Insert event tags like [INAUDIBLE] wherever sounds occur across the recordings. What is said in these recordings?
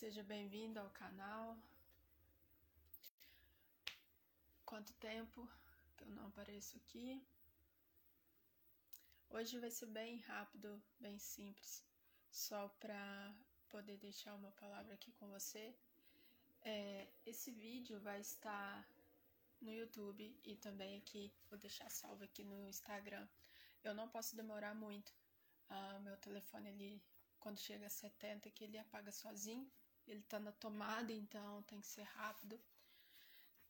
Seja bem-vindo ao canal. Quanto tempo que eu não apareço aqui? Hoje vai ser bem rápido, bem simples, só para poder deixar uma palavra aqui com você. É, esse vídeo vai estar no YouTube e também aqui, vou deixar salvo aqui no Instagram. Eu não posso demorar muito. Ah, meu telefone ele quando chega a 70 que ele apaga sozinho. Ele tá na tomada, então tem que ser rápido.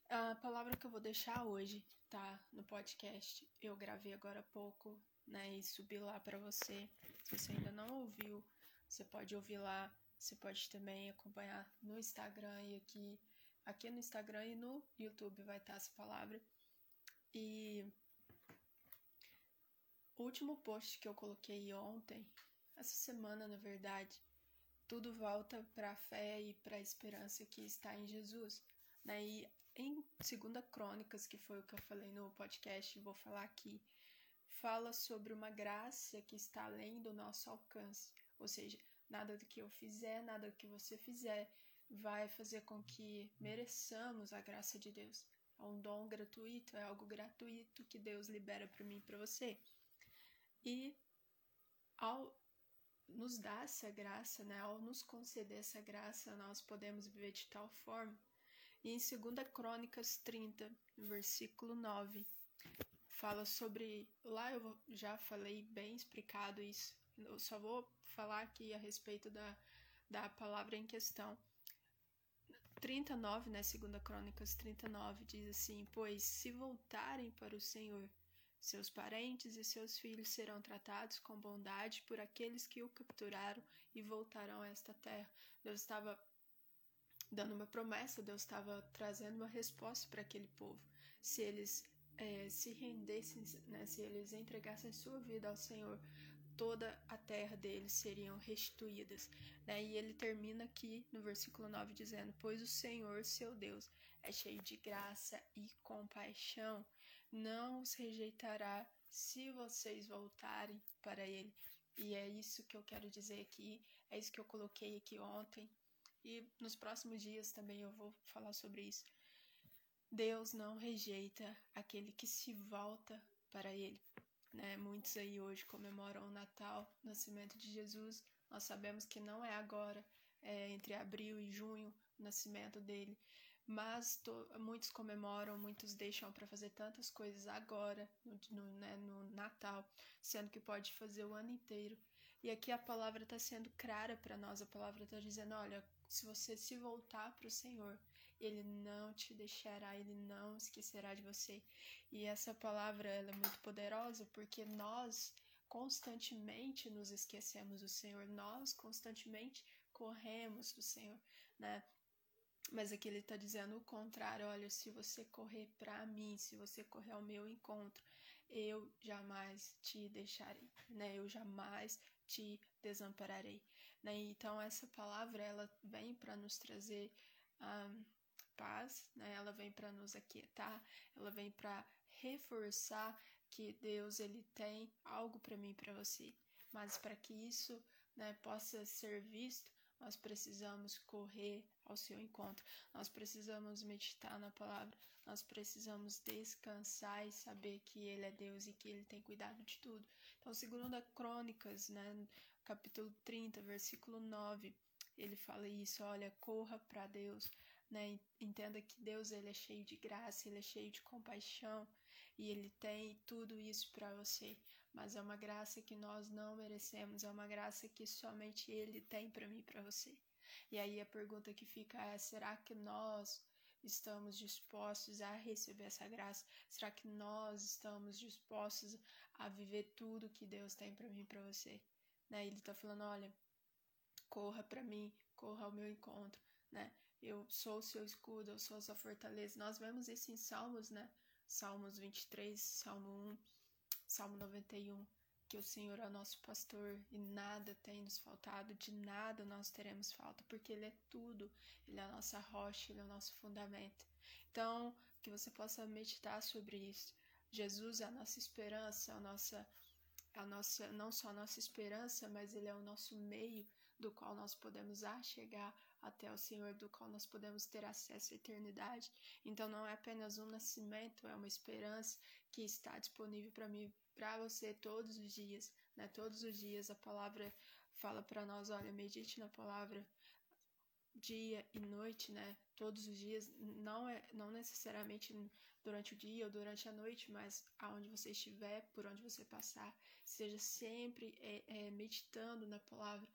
A palavra que eu vou deixar hoje, tá? No podcast. Eu gravei agora há pouco, né? E subi lá para você. Se você ainda não ouviu, você pode ouvir lá. Você pode também acompanhar no Instagram e aqui. Aqui no Instagram e no YouTube vai estar essa palavra. E o último post que eu coloquei ontem, essa semana na verdade, tudo volta para a fé e para a esperança que está em Jesus. Né? E em Segunda Crônicas, que foi o que eu falei no podcast, vou falar aqui, fala sobre uma graça que está além do nosso alcance. Ou seja, nada do que eu fizer, nada do que você fizer vai fazer com que mereçamos a graça de Deus. É um dom gratuito, é algo gratuito que Deus libera para mim e para você. E ao nos dá essa graça, né? Ao nos conceder essa graça, nós podemos viver de tal forma. E em 2 Crônicas 30, versículo 9, fala sobre. Lá eu já falei bem explicado isso. Eu só vou falar aqui a respeito da, da palavra em questão. 39, né? 2 Crônicas 39 diz assim: Pois se voltarem para o Senhor seus parentes e seus filhos serão tratados com bondade por aqueles que o capturaram e voltarão a esta terra. Deus estava dando uma promessa, Deus estava trazendo uma resposta para aquele povo. Se eles é, se rendessem, né, se eles entregassem sua vida ao Senhor, toda a terra deles seriam restituídas. Né? E ele termina aqui no versículo 9 dizendo: Pois o Senhor, seu Deus, é cheio de graça e compaixão não os rejeitará se vocês voltarem para Ele. E é isso que eu quero dizer aqui, é isso que eu coloquei aqui ontem. E nos próximos dias também eu vou falar sobre isso. Deus não rejeita aquele que se volta para Ele. Né? Muitos aí hoje comemoram o Natal, o nascimento de Jesus. Nós sabemos que não é agora, é entre abril e junho, o nascimento dele mas to, muitos comemoram, muitos deixam para fazer tantas coisas agora, no, no, né, no Natal, sendo que pode fazer o ano inteiro. E aqui a palavra está sendo clara para nós, a palavra está dizendo: olha, se você se voltar para o Senhor, Ele não te deixará, Ele não esquecerá de você. E essa palavra ela é muito poderosa porque nós constantemente nos esquecemos do Senhor, nós constantemente corremos do Senhor, né? Mas aqui ele está dizendo o contrário: olha, se você correr para mim, se você correr ao meu encontro, eu jamais te deixarei, né? Eu jamais te desampararei, né? Então essa palavra ela vem para nos trazer um, paz, né? Ela vem para nos aquietar, ela vem para reforçar que Deus ele tem algo para mim, para você. Mas para que isso, né, possa ser visto, nós precisamos correr ao seu encontro, nós precisamos meditar na palavra, nós precisamos descansar e saber que Ele é Deus e que Ele tem cuidado de tudo. Então, segundo a Crônicas, né, capítulo 30, versículo 9, ele fala isso, olha, corra para Deus, né? Entenda que Deus ele é cheio de graça, ele é cheio de compaixão e ele tem tudo isso para você mas é uma graça que nós não merecemos, é uma graça que somente Ele tem para mim e para você. E aí a pergunta que fica é: será que nós estamos dispostos a receber essa graça? Será que nós estamos dispostos a viver tudo que Deus tem para mim e para você? Né? Ele está falando: olha, corra para mim, corra ao meu encontro, né? Eu sou o seu escudo, eu sou a sua fortaleza. Nós vemos isso em Salmos, né? Salmos 23, Salmo 1. Salmo 91, que o Senhor é o nosso pastor e nada tem nos faltado, de nada nós teremos falta, porque Ele é tudo, Ele é a nossa rocha, Ele é o nosso fundamento. Então, que você possa meditar sobre isso. Jesus é a nossa esperança, a nossa, a nossa, não só a nossa esperança, mas Ele é o nosso meio do qual nós podemos achegar até o Senhor, do qual nós podemos ter acesso à eternidade. Então não é apenas um nascimento, é uma esperança que está disponível para mim, para você todos os dias, né? Todos os dias a palavra fala para nós, olha, medite na palavra dia e noite, né? Todos os dias, não é não necessariamente durante o dia ou durante a noite, mas aonde você estiver, por onde você passar, seja sempre é, é, meditando na palavra,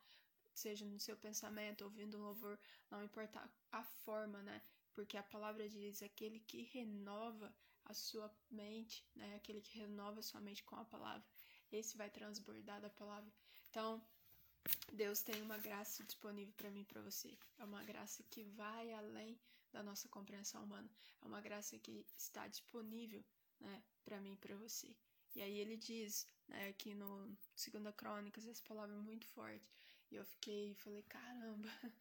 seja no seu pensamento, ouvindo um louvor, não importa a forma, né? Porque a palavra diz aquele que renova a sua mente, né? Aquele que renova a sua mente com a palavra, esse vai transbordar da palavra. Então, Deus tem uma graça disponível para mim e para você. É uma graça que vai além da nossa compreensão humana. É uma graça que está disponível, né, para mim e para você. E aí ele diz, né, aqui no Segunda Crônicas, essa palavra é muito forte. E eu fiquei, falei, caramba, [LAUGHS]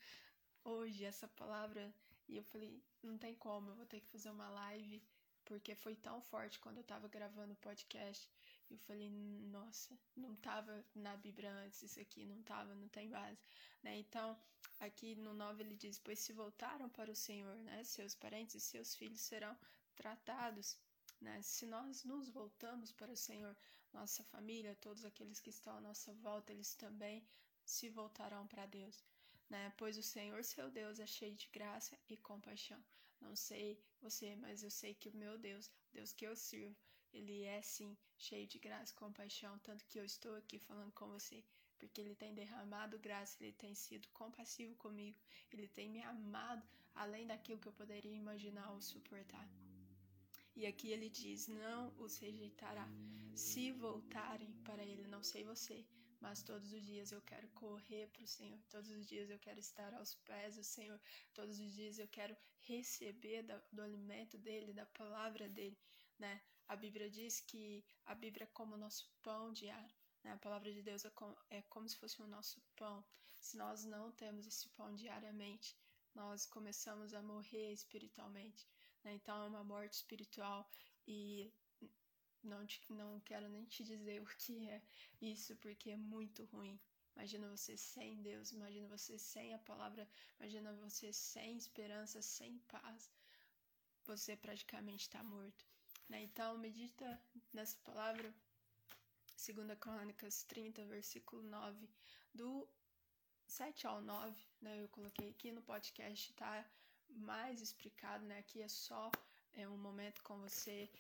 hoje essa palavra. E eu falei, não tem como, eu vou ter que fazer uma live, porque foi tão forte quando eu tava gravando o podcast. Eu falei, nossa, não tava na Bíblia antes isso aqui, não tava, não tem base, né? Então, aqui no 9 ele diz: Pois se voltaram para o Senhor, né? Seus parentes e seus filhos serão tratados, né? Se nós nos voltamos para o Senhor, nossa família, todos aqueles que estão à nossa volta, eles também se voltarão para Deus, né? Pois o Senhor, seu Deus, é cheio de graça e compaixão. Não sei você, mas eu sei que o meu Deus, Deus que eu sirvo, ele é sim cheio de graça e compaixão, tanto que eu estou aqui falando com você, porque ele tem derramado graça, ele tem sido compassivo comigo, ele tem me amado além daquilo que eu poderia imaginar ou suportar. E aqui ele diz: Não os rejeitará, se voltarem para ele. Não sei você, mas todos os dias eu quero correr para o Senhor, todos os dias eu quero estar aos pés do Senhor, todos os dias eu quero receber do alimento dele, da palavra dele, né? A Bíblia diz que a Bíblia é como o nosso pão diário. Né? A palavra de Deus é como, é como se fosse o nosso pão. Se nós não temos esse pão diariamente, nós começamos a morrer espiritualmente. Né? Então é uma morte espiritual e não, te, não quero nem te dizer [LAUGHS] o que é isso, porque é muito ruim. Imagina você sem Deus, imagina você sem a palavra, imagina você sem esperança, sem paz. Você praticamente está morto. Né? Então, medita nessa palavra, 2 Crônicas 30, versículo 9, do 7 ao 9, né? Eu coloquei aqui no podcast, tá mais explicado, né? Aqui é só é momento você,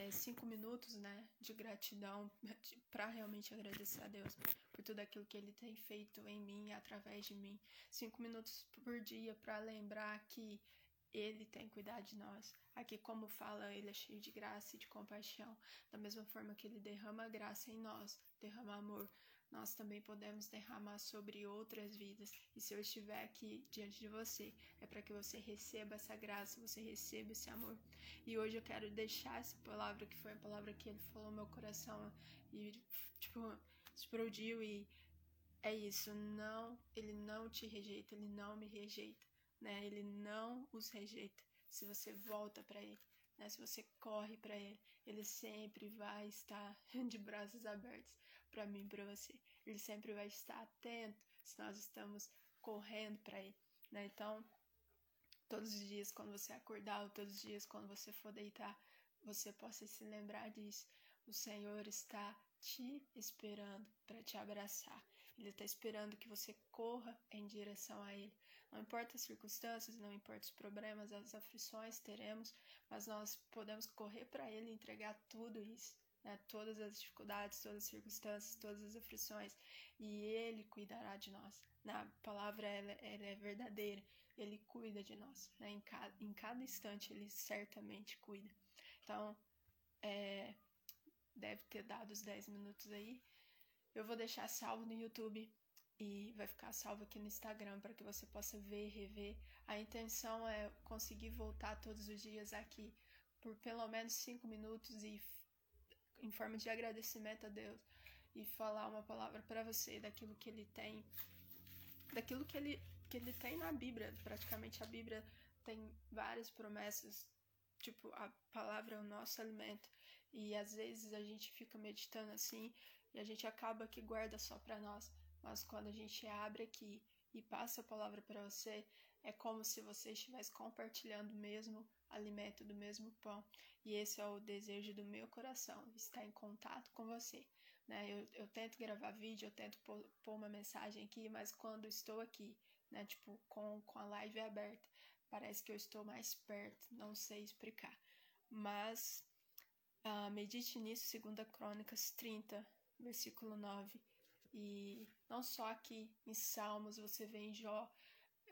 é, cinco minutos, né, de gratidão para realmente agradecer a Deus por tudo aquilo que Ele tem feito em mim, através de mim. Cinco minutos por dia para lembrar que ele tem cuidado de nós. Aqui, como fala, ele é cheio de graça e de compaixão. Da mesma forma que ele derrama graça em nós, derrama amor, nós também podemos derramar sobre outras vidas. E se eu estiver aqui diante de você, é para que você receba essa graça, você receba esse amor. E hoje eu quero deixar essa palavra, que foi a palavra que ele falou no meu coração e, tipo, explodiu. E é isso, não, ele não te rejeita, ele não me rejeita né? Ele não os rejeita. Se você volta para ele, né? Se você corre para ele, ele sempre vai estar [LAUGHS] de braços abertos para mim, para você. Ele sempre vai estar atento se nós estamos correndo para ele, né? Então, todos os dias quando você acordar, ou todos os dias quando você for deitar, você possa se lembrar disso. O Senhor está te esperando para te abraçar. Ele está esperando que você corra em direção a Ele. Não importa as circunstâncias, não importa os problemas, as aflições teremos, mas nós podemos correr para Ele e entregar tudo isso, né? todas as dificuldades, todas as circunstâncias, todas as aflições, e Ele cuidará de nós. A palavra ela, ela é verdadeira, Ele cuida de nós. Né? Em, cada, em cada instante, Ele certamente cuida. Então, é, deve ter dado os 10 minutos aí. Eu vou deixar salvo no YouTube e vai ficar salvo aqui no Instagram para que você possa ver e rever. A intenção é conseguir voltar todos os dias aqui por pelo menos cinco minutos e em forma de agradecimento a Deus e falar uma palavra para você daquilo que ele tem, daquilo que ele que ele tem na Bíblia. Praticamente a Bíblia tem várias promessas, tipo a palavra é o nosso alimento e às vezes a gente fica meditando assim e a gente acaba que guarda só para nós. Mas quando a gente abre aqui e passa a palavra para você, é como se você estivesse compartilhando o mesmo alimento do mesmo pão. E esse é o desejo do meu coração, estar em contato com você. Né? Eu, eu tento gravar vídeo, eu tento pôr, pôr uma mensagem aqui, mas quando estou aqui, né, tipo, com, com a live aberta, parece que eu estou mais perto, não sei explicar. Mas uh, medite nisso, 2 Crônicas 30, versículo 9. E não só aqui em Salmos, você vê em Jó,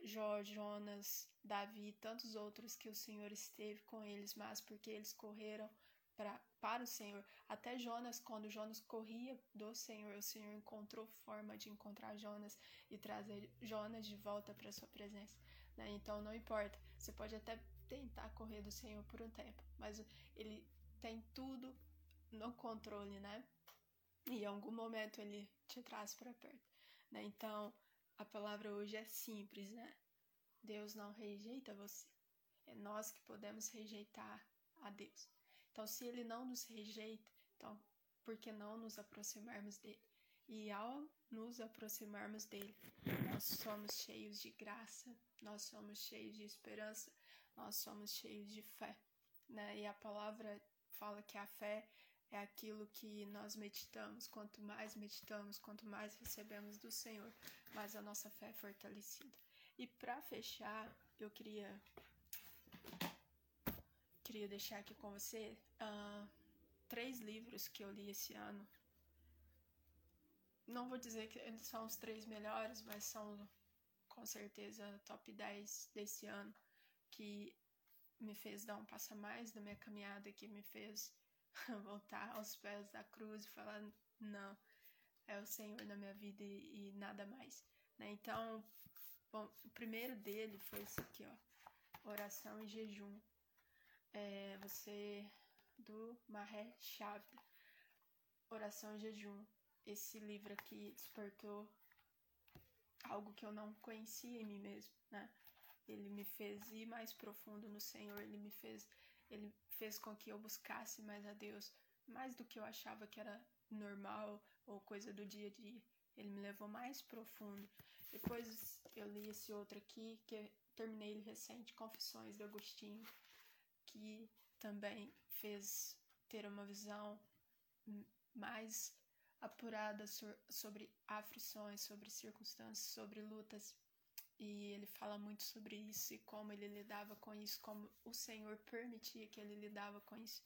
Jó, Jonas, Davi e tantos outros que o Senhor esteve com eles, mas porque eles correram pra, para o Senhor. Até Jonas, quando Jonas corria do Senhor, o Senhor encontrou forma de encontrar Jonas e trazer Jonas de volta para sua presença. Né? Então não importa, você pode até tentar correr do Senhor por um tempo, mas ele tem tudo no controle, né? E em algum momento ele te traz para perto, né? Então a palavra hoje é simples, né? Deus não rejeita você. É nós que podemos rejeitar a Deus. Então, se Ele não nos rejeita, então por que não nos aproximarmos dele? E ao nos aproximarmos dele, nós somos cheios de graça, nós somos cheios de esperança, nós somos cheios de fé. Né? E a palavra fala que a fé é aquilo que nós meditamos. Quanto mais meditamos, quanto mais recebemos do Senhor, mais a nossa fé é fortalecida. E para fechar, eu queria queria deixar aqui com você uh, três livros que eu li esse ano. Não vou dizer que são os três melhores, mas são com certeza top 10 desse ano que me fez dar um passo a mais na minha caminhada, que me fez [LAUGHS] voltar aos pés da cruz e falar: não, é o Senhor na minha vida e, e nada mais. Né? Então, bom, o primeiro dele foi esse aqui, ó, oração e jejum. É, você do Maher Shavda, oração e jejum. Esse livro aqui despertou algo que eu não conhecia em mim mesmo, né? Ele me fez ir mais profundo no Senhor, ele me fez ele fez com que eu buscasse mais a Deus, mais do que eu achava que era normal ou coisa do dia a dia. Ele me levou mais profundo. Depois eu li esse outro aqui, que terminei ele recente, Confissões de Agostinho, que também fez ter uma visão mais apurada sobre aflições, sobre circunstâncias, sobre lutas e ele fala muito sobre isso e como ele lidava com isso, como o Senhor permitia que ele lidava com isso,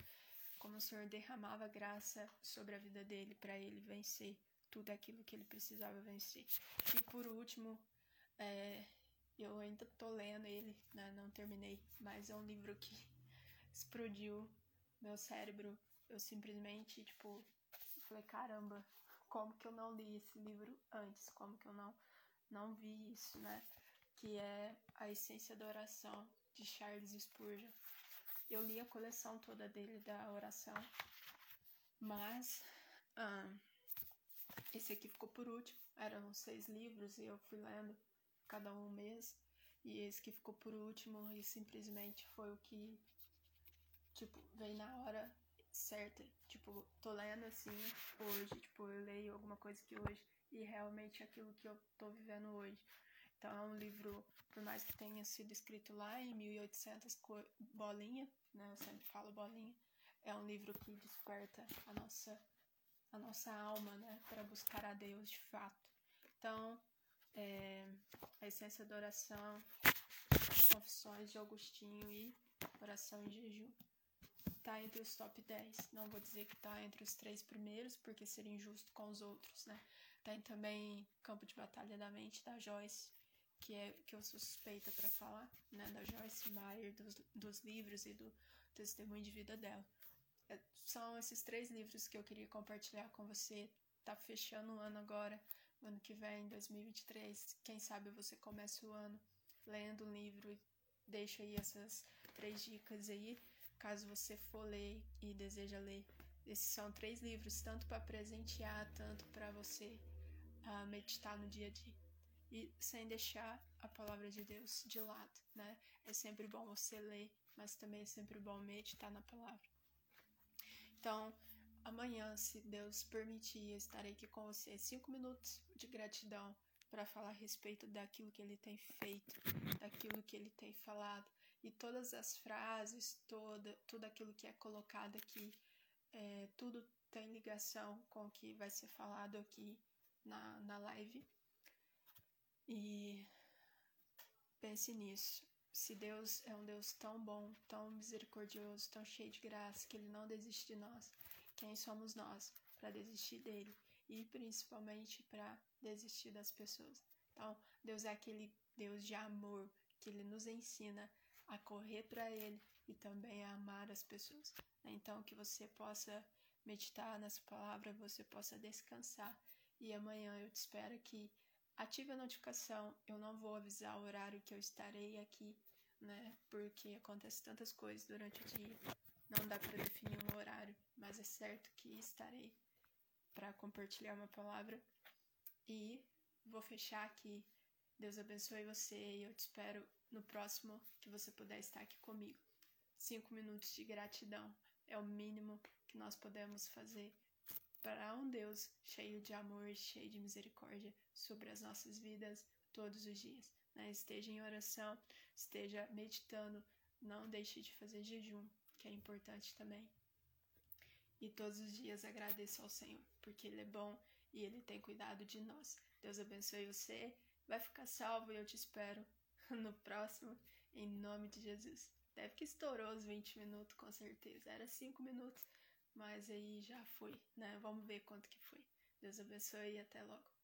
como o Senhor derramava graça sobre a vida dele para ele vencer tudo aquilo que ele precisava vencer. E por último, é, eu ainda tô lendo ele, né? não terminei, mas é um livro que explodiu meu cérebro. Eu simplesmente, tipo, falei, caramba, como que eu não li esse livro antes? Como que eu não não vi isso, né? Que é A Essência da Oração, de Charles Spurgeon. Eu li a coleção toda dele da oração, mas ah, esse aqui ficou por último. Eram seis livros e eu fui lendo cada um mês. E esse que ficou por último e simplesmente foi o que, tipo, veio na hora certa. Tipo, tô lendo assim hoje, tipo, eu leio alguma coisa que hoje e realmente aquilo que eu tô vivendo hoje. Então é um livro, por mais que tenha sido escrito lá em 1800 bolinha, né? Eu sempre falo bolinha. É um livro que desperta a nossa a nossa alma, né, para buscar a Deus de fato. Então, é, a essência da oração, confissões de Augustinho e oração em jejum. Tá entre os top 10. Não vou dizer que tá entre os três primeiros, porque seria injusto com os outros, né? Tem também Campo de Batalha da Mente, da Joyce, que é que eu sou suspeita para falar, né, da Joyce Meyer, dos, dos livros e do testemunho de vida dela. É, são esses três livros que eu queria compartilhar com você. Tá fechando o ano agora, ano que vem, 2023. Quem sabe você começa o ano lendo um livro e deixa aí essas três dicas aí, caso você for ler e deseja ler. Esses são três livros, tanto para presentear, tanto para você a meditar no dia a dia. E sem deixar a palavra de Deus de lado, né? É sempre bom você ler, mas também é sempre bom meditar na palavra. Então, amanhã, se Deus permitir, eu estarei aqui com você. Cinco minutos de gratidão para falar a respeito daquilo que ele tem feito, daquilo que ele tem falado. E todas as frases, toda, tudo aquilo que é colocado aqui, é, tudo tem ligação com o que vai ser falado aqui na, na live. E pense nisso. Se Deus é um Deus tão bom, tão misericordioso, tão cheio de graça, que Ele não desiste de nós, quem somos nós para desistir dele? E principalmente para desistir das pessoas. Então, Deus é aquele Deus de amor que Ele nos ensina a correr para Ele e também a amar as pessoas. Então, que você possa meditar nessa palavra, você possa descansar. E amanhã eu te espero aqui. Ative a notificação. Eu não vou avisar o horário que eu estarei aqui, né? Porque acontece tantas coisas durante o dia. Não dá para definir um horário, mas é certo que estarei para compartilhar uma palavra. E vou fechar aqui. Deus abençoe você e eu te espero no próximo que você puder estar aqui comigo. Cinco minutos de gratidão é o mínimo que nós podemos fazer para um Deus cheio de amor, cheio de misericórdia sobre as nossas vidas todos os dias. Né? Esteja em oração, esteja meditando, não deixe de fazer jejum, que é importante também. E todos os dias agradeça ao Senhor, porque Ele é bom e Ele tem cuidado de nós. Deus abençoe você, vai ficar salvo e eu te espero [LAUGHS] no próximo, em nome de Jesus. Deve que estourou os 20 minutos, com certeza. Era 5 minutos, mas aí já foi, né? Vamos ver quanto que foi. Deus abençoe e até logo.